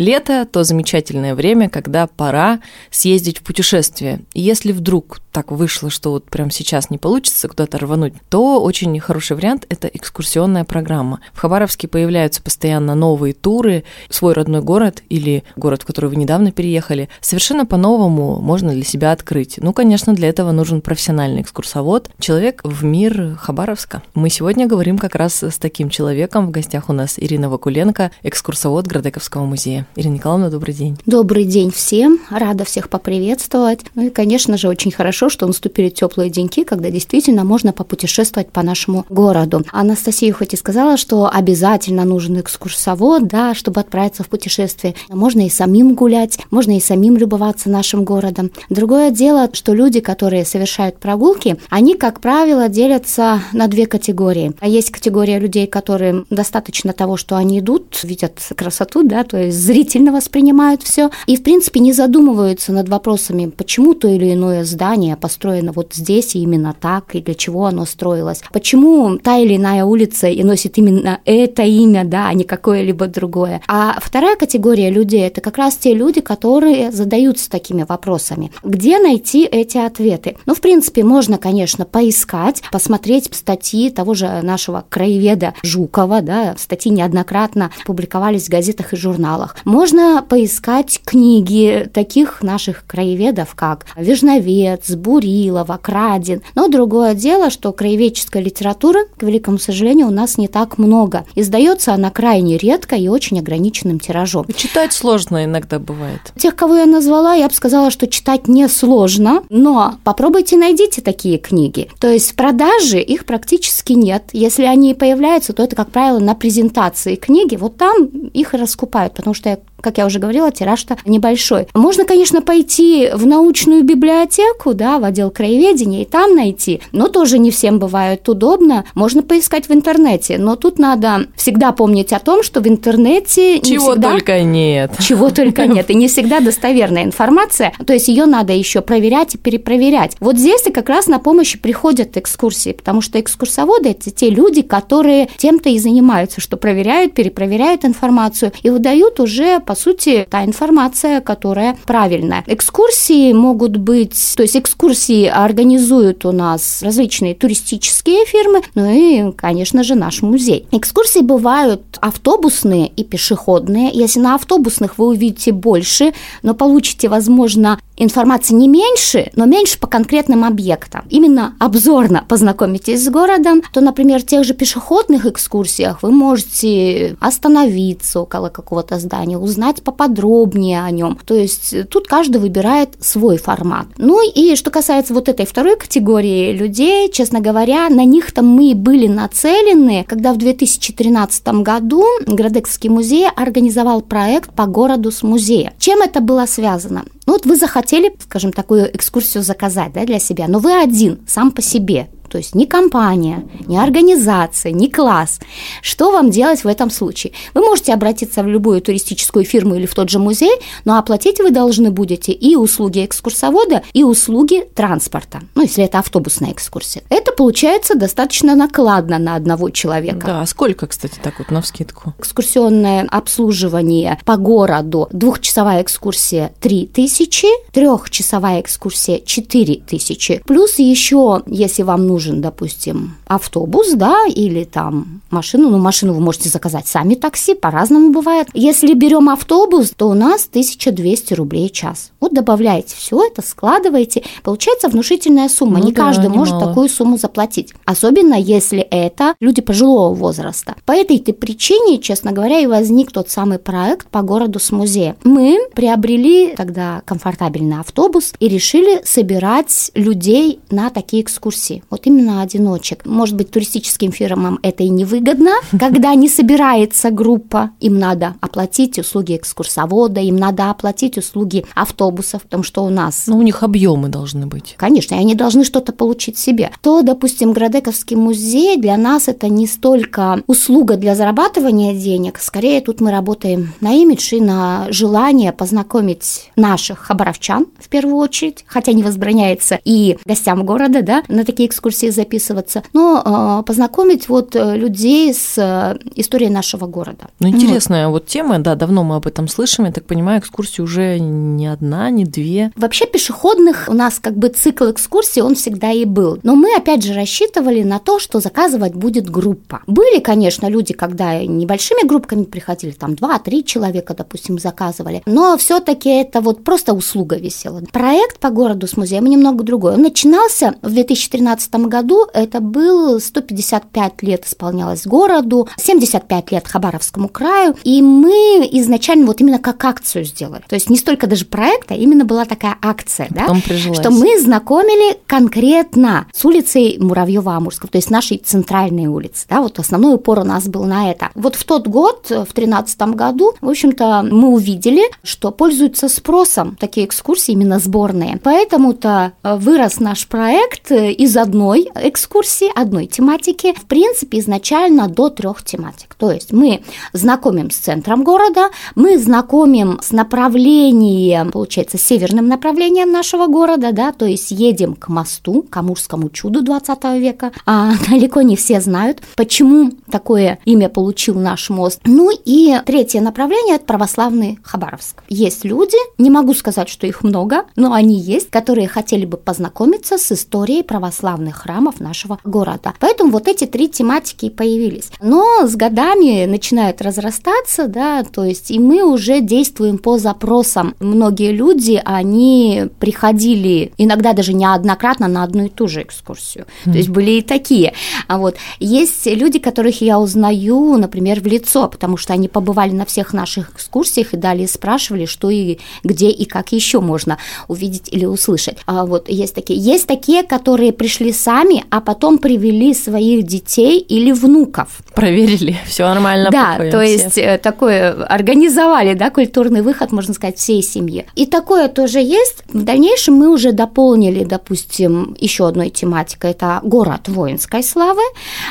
Лето – то замечательное время, когда пора съездить в путешествие. И если вдруг так вышло, что вот прямо сейчас не получится куда-то рвануть, то очень хороший вариант – это экскурсионная программа. В Хабаровске появляются постоянно новые туры, свой родной город или город, в который вы недавно переехали, совершенно по-новому можно для себя открыть. Ну, конечно, для этого нужен профессиональный экскурсовод, человек в мир Хабаровска. Мы сегодня говорим как раз с таким человеком. В гостях у нас Ирина Вакуленко, экскурсовод Градековского музея. Ирина Николаевна, добрый день. Добрый день всем. Рада всех поприветствовать. Ну и, конечно же, очень хорошо, что наступили теплые деньки, когда действительно можно попутешествовать по нашему городу. Анастасия хоть и сказала, что обязательно нужен экскурсовод, да, чтобы отправиться в путешествие. Можно и самим гулять, можно и самим любоваться нашим городом. Другое дело, что люди, которые совершают прогулки, они, как правило, делятся на две категории. А есть категория людей, которым достаточно того, что они идут, видят красоту, да, то есть зрительно воспринимают все и, в принципе, не задумываются над вопросами, почему то или иное здание построено вот здесь и именно так, и для чего оно строилось, почему та или иная улица и носит именно это имя, да, а не какое-либо другое. А вторая категория людей – это как раз те люди, которые задаются такими вопросами. Где найти эти ответы? Ну, в принципе, можно, конечно, поискать, посмотреть статьи того же нашего краеведа Жукова, да, статьи неоднократно публиковались в газетах и журналах. Можно поискать книги таких наших краеведов, как Вежновец, Бурилова, Крадин. Но другое дело, что краеведческой литературы, к великому сожалению, у нас не так много. Издается она крайне редко и очень ограниченным тиражом. Читать сложно иногда бывает. Тех, кого я назвала, я бы сказала, что читать не сложно, но попробуйте найдите такие книги. То есть в продаже их практически нет. Если они появляются, то это, как правило, на презентации книги. Вот там их раскупают, потому что что как я уже говорила, тираж-то небольшой. Можно, конечно, пойти в научную библиотеку, да, в отдел краеведения, и там найти, но тоже не всем бывает удобно. Можно поискать в интернете, но тут надо всегда помнить о том, что в интернете не Чего всегда... только нет. Чего только нет, и не всегда достоверная информация, то есть ее надо еще проверять и перепроверять. Вот здесь-то как раз на помощь приходят экскурсии, потому что экскурсоводы – это те люди, которые тем-то и занимаются, что проверяют, перепроверяют информацию и выдают уже по сути, та информация, которая правильная. Экскурсии могут быть, то есть экскурсии организуют у нас различные туристические фирмы, ну и, конечно же, наш музей. Экскурсии бывают автобусные и пешеходные. Если на автобусных вы увидите больше, но получите, возможно, информации не меньше, но меньше по конкретным объектам. Именно обзорно познакомитесь с городом, то, например, в тех же пешеходных экскурсиях вы можете остановиться около какого-то здания, узнать поподробнее о нем. То есть тут каждый выбирает свой формат. Ну и что касается вот этой второй категории людей, честно говоря, на них-то мы были нацелены, когда в 2013 году Градекский музей организовал проект по городу с музея. Чем это было связано? Ну вот вы захотели, скажем, такую экскурсию заказать да, для себя, но вы один, сам по себе. То есть ни компания, ни организация, ни класс. Что вам делать в этом случае? Вы можете обратиться в любую туристическую фирму или в тот же музей, но оплатить вы должны будете и услуги экскурсовода, и услуги транспорта. Ну, если это автобусная экскурсия. Это получается достаточно накладно на одного человека. Да, а сколько, кстати, так вот на вскидку? Экскурсионное обслуживание по городу, двухчасовая экскурсия 3 тысячи, трехчасовая экскурсия 4 тысячи. Плюс еще, если вам нужно нужен, допустим, автобус, да, или там машину, ну, машину вы можете заказать сами такси, по-разному бывает. Если берем автобус, то у нас 1200 рублей в час. Вот добавляете все это, складываете, получается внушительная сумма. Ну, Не да, каждый может мало. такую сумму заплатить. Особенно если это люди пожилого возраста. По этой-то причине, честно говоря, и возник тот самый проект по городу с музеем. Мы приобрели тогда комфортабельный автобус и решили собирать людей на такие экскурсии. Вот именно одиночек. Может быть, туристическим фирмам это и невыгодно, когда не собирается группа. Им надо оплатить услуги экскурсовода, им надо оплатить услуги автобусов, потому что у нас... Ну, у них объемы должны быть. Конечно, и они должны что-то получить себе. То, допустим, Градековский музей для нас это не столько услуга для зарабатывания денег, скорее тут мы работаем на имидж и на желание познакомить наших хабаровчан в первую очередь, хотя не возбраняется и гостям города, да, на такие экскурсии экскурсии записываться, но познакомить вот людей с историей нашего города. Ну, интересная вот. вот тема, да, давно мы об этом слышим, я так понимаю, экскурсии уже не одна, не две. Вообще пешеходных у нас как бы цикл экскурсий, он всегда и был. Но мы, опять же, рассчитывали на то, что заказывать будет группа. Были, конечно, люди, когда небольшими группками приходили, там 2-3 человека, допустим, заказывали, но все таки это вот просто услуга висела. Проект по городу с музеем немного другой. Он начинался в 2013 году, это был 155 лет исполнялось городу, 75 лет Хабаровскому краю, и мы изначально вот именно как акцию сделали. То есть не столько даже проекта, именно была такая акция, да, что мы знакомили конкретно с улицей Муравьева-Амурского, то есть нашей центральной улицы, да, вот основной упор у нас был на это. Вот в тот год, в 2013 году, в общем-то, мы увидели, что пользуются спросом такие экскурсии, именно сборные. Поэтому-то вырос наш проект из одной экскурсии, одной тематики, в принципе, изначально до трех тематик. То есть мы знакомим с центром города, мы знакомим с направлением, получается, северным направлением нашего города, да, то есть едем к мосту, к Амурскому чуду 20 века. А далеко не все знают, почему такое имя получил наш мост. Ну и третье направление – это православный Хабаровск. Есть люди, не могу сказать, что их много, но они есть, которые хотели бы познакомиться с историей православных храмов нашего города. Поэтому вот эти три тематики и появились. Но с годами начинают разрастаться, да, то есть и мы уже действуем по запросам. Многие люди, они приходили иногда даже неоднократно на одну и ту же экскурсию. Mm. То есть были и такие. А вот есть люди, которых я узнаю, например, в лицо, потому что они побывали на всех наших экскурсиях и далее спрашивали, что и где и как еще можно увидеть или услышать. А вот есть такие. Есть такие, которые пришли сами, а потом привели своих детей или внуков. Проверили, все нормально. Да, то есть э, такое организовали, да, культурный выход, можно сказать, всей семьи. И такое тоже есть. В дальнейшем мы уже дополнили, допустим, еще одной тематикой, это город воинской славы.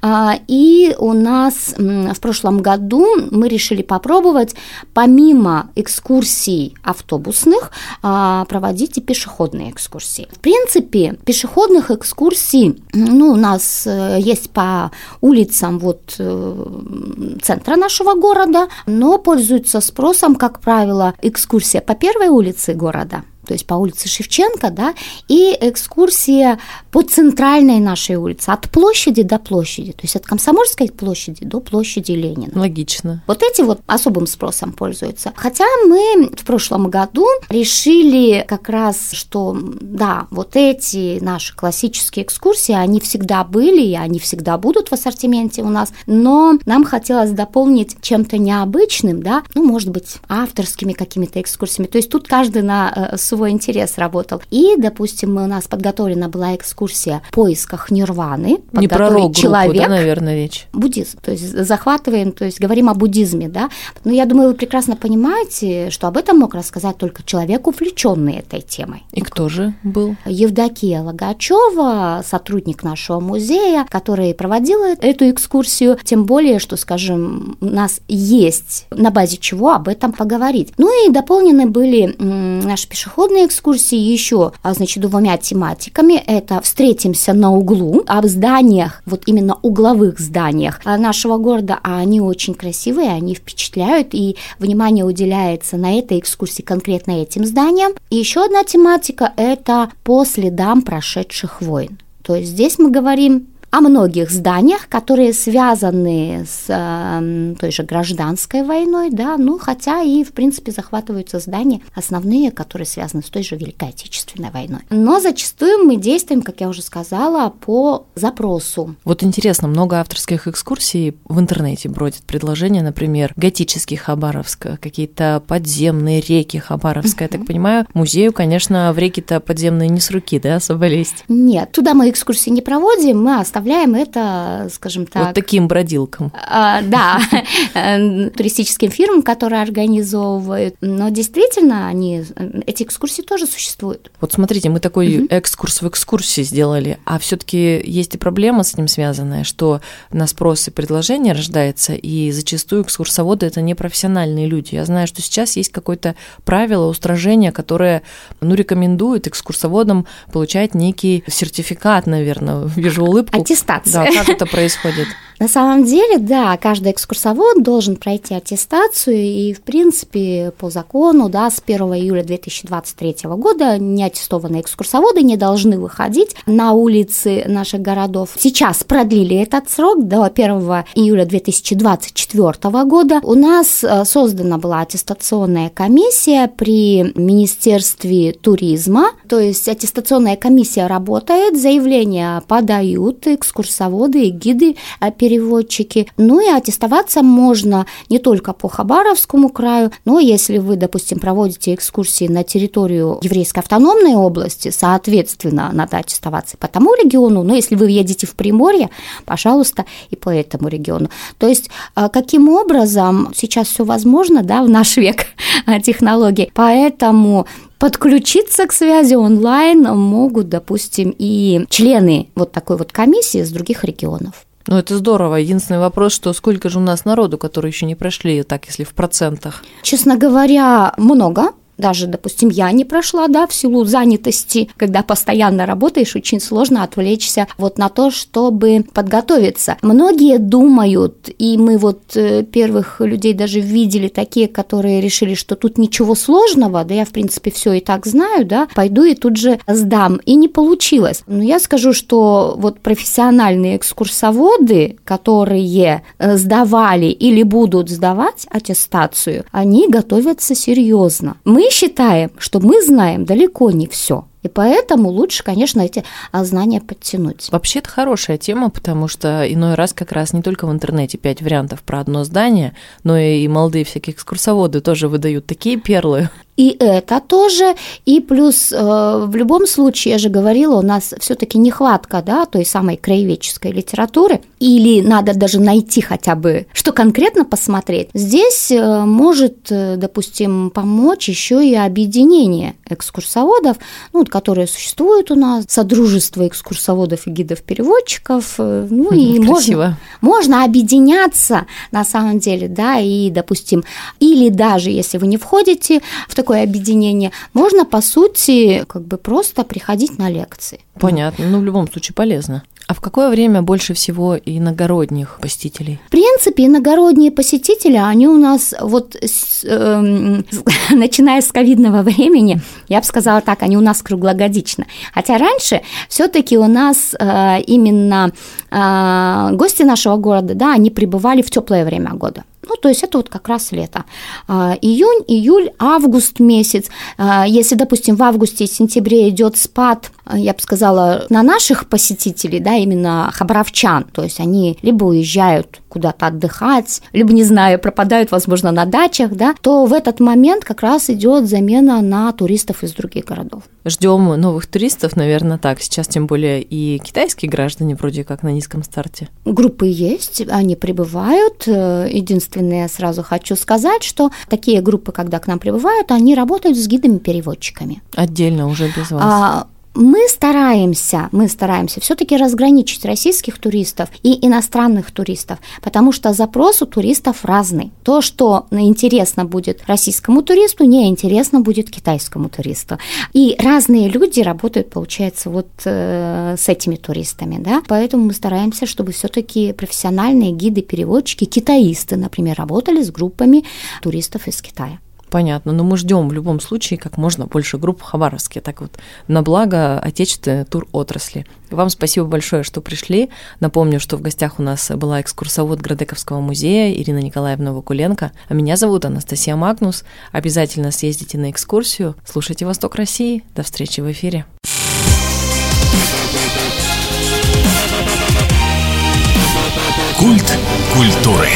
А, и у нас в прошлом году мы решили попробовать, помимо экскурсий автобусных, а, проводить и пешеходные экскурсии. В принципе, пешеходных экскурсий, ну, у нас э, есть по улицам вот э, центра нашего города, но пользуются спросом, как правило, экскурсия по первой улице города – то есть по улице Шевченко, да, и экскурсия по центральной нашей улице, от площади до площади, то есть от Комсомольской площади до площади Ленина. Логично. Вот эти вот особым спросом пользуются. Хотя мы в прошлом году решили как раз, что да, вот эти наши классические экскурсии, они всегда были, и они всегда будут в ассортименте у нас, но нам хотелось дополнить чем-то необычным, да, ну, может быть, авторскими какими-то экскурсиями. То есть тут каждый на э, свой интерес работал. И, допустим, у нас подготовлена была экскурсия в поисках нирваны. Не про рок человек, да, наверное, речь? Буддизм. То есть захватываем, то есть говорим о буддизме, да. Но я думаю, вы прекрасно понимаете, что об этом мог рассказать только человек, увлеченный этой темой. И кто же был? Евдокия Логачева, сотрудник нашего музея, который проводила эту экскурсию. Тем более, что, скажем, у нас есть на базе чего об этом поговорить. Ну и дополнены были наши пешеходные пешеходные экскурсии еще, а, значит, двумя тематиками. Это «Встретимся на углу», об зданиях, вот именно угловых зданиях а, нашего города, а они очень красивые, они впечатляют, и внимание уделяется на этой экскурсии конкретно этим зданиям. И еще одна тематика – это «По следам прошедших войн». То есть здесь мы говорим о многих зданиях, которые связаны с э, той же гражданской войной, да, ну, хотя и, в принципе, захватываются здания основные, которые связаны с той же Великой Отечественной войной. Но зачастую мы действуем, как я уже сказала, по запросу. Вот интересно, много авторских экскурсий в интернете бродит предложения, например, готический Хабаровск, какие-то подземные реки Хабаровска, я так понимаю, музею, конечно, в реки-то подземные не с руки, да, особо лезть? Нет, туда мы экскурсии не проводим, мы оставляем оставляем это, скажем так... Вот таким бродилкам. А, да, туристическим фирмам, которые организовывают. Но действительно, они, эти экскурсии тоже существуют. Вот смотрите, мы такой экскурс в экскурсии сделали, а все таки есть и проблема с этим связанная, что на спрос и предложение рождается, и зачастую экскурсоводы – это не профессиональные люди. Я знаю, что сейчас есть какое-то правило, устражение, которое ну, рекомендует экскурсоводам получать некий сертификат, наверное, вижу улыбку. Аттестация. Да, как это происходит? На самом деле, да, каждый экскурсовод должен пройти аттестацию, и, в принципе, по закону, да, с 1 июля 2023 года неаттестованные экскурсоводы не должны выходить на улицы наших городов. Сейчас продлили этот срок до 1 июля 2024 года. У нас э, создана была аттестационная комиссия при Министерстве туризма, то есть аттестационная комиссия работает, заявления подают экскурсоводы и гиды перед переводчики. Ну и аттестоваться можно не только по Хабаровскому краю, но если вы, допустим, проводите экскурсии на территорию еврейской автономной области, соответственно, надо аттестоваться по тому региону, но если вы едете в Приморье, пожалуйста, и по этому региону. То есть а, каким образом сейчас все возможно, да, в наш век технологий, поэтому подключиться к связи онлайн могут, допустим, и члены вот такой вот комиссии с других регионов. Ну, это здорово. Единственный вопрос, что сколько же у нас народу, которые еще не прошли, так, если в процентах? Честно говоря, много даже, допустим, я не прошла, да, в силу занятости, когда постоянно работаешь, очень сложно отвлечься вот на то, чтобы подготовиться. Многие думают, и мы вот э, первых людей даже видели такие, которые решили, что тут ничего сложного, да я, в принципе, все и так знаю, да, пойду и тут же сдам. И не получилось. Но я скажу, что вот профессиональные экскурсоводы, которые э, сдавали или будут сдавать аттестацию, они готовятся серьезно. Мы считаем, что мы знаем далеко не все. И поэтому лучше, конечно, эти а, знания подтянуть. Вообще это хорошая тема, потому что иной раз как раз не только в интернете пять вариантов про одно здание, но и молодые всякие экскурсоводы тоже выдают такие перлы. И это тоже, и плюс э, в любом случае, я же говорила, у нас все-таки нехватка, да, той самой краеведческой литературы, или надо даже найти хотя бы, что конкретно посмотреть. Здесь э, может, э, допустим, помочь еще и объединение экскурсоводов, ну, которые существуют у нас, содружество экскурсоводов и гидов-переводчиков, э, ну и можно, можно объединяться на самом деле, да, и, допустим, или даже если вы не входите в такое объединение, можно, по сути, как бы просто приходить на лекции. Понятно, ну, в любом случае полезно. А в какое время больше всего иногородних посетителей? В принципе, иногородние посетители, они у нас вот с, э, начиная с ковидного времени, я бы сказала так, они у нас круглогодично. Хотя раньше все-таки у нас э, именно э, гости нашего города, да, они пребывали в теплое время года. Ну, то есть это вот как раз лето. А, июнь, июль, август месяц. А, если, допустим, в августе и сентябре идет спад, а, я бы сказала, на наших посетителей, да, именно хабаровчан, то есть они либо уезжают куда-то отдыхать, либо, не знаю, пропадают, возможно, на дачах, да, то в этот момент как раз идет замена на туристов из других городов. Ждем новых туристов, наверное, так. Сейчас тем более и китайские граждане вроде как на низком старте. Группы есть, они прибывают. Единственное, сразу хочу сказать, что такие группы, когда к нам прибывают, они работают с гидами-переводчиками. Отдельно уже без вас. А, мы стараемся, мы стараемся все-таки разграничить российских туристов и иностранных туристов, потому что запрос у туристов разный. То, что интересно будет российскому туристу, не интересно будет китайскому туристу. И разные люди работают, получается, вот э, с этими туристами, да. Поэтому мы стараемся, чтобы все-таки профессиональные гиды, переводчики, китаисты, например, работали с группами туристов из Китая. Понятно, но мы ждем в любом случае как можно больше групп в Хабаровске, так вот на благо отечественной тур-отрасли. Вам спасибо большое, что пришли. Напомню, что в гостях у нас была экскурсовод Градековского музея Ирина Николаевна Вакуленко, а меня зовут Анастасия Магнус. Обязательно съездите на экскурсию, слушайте «Восток России». До встречи в эфире. Культ культуры.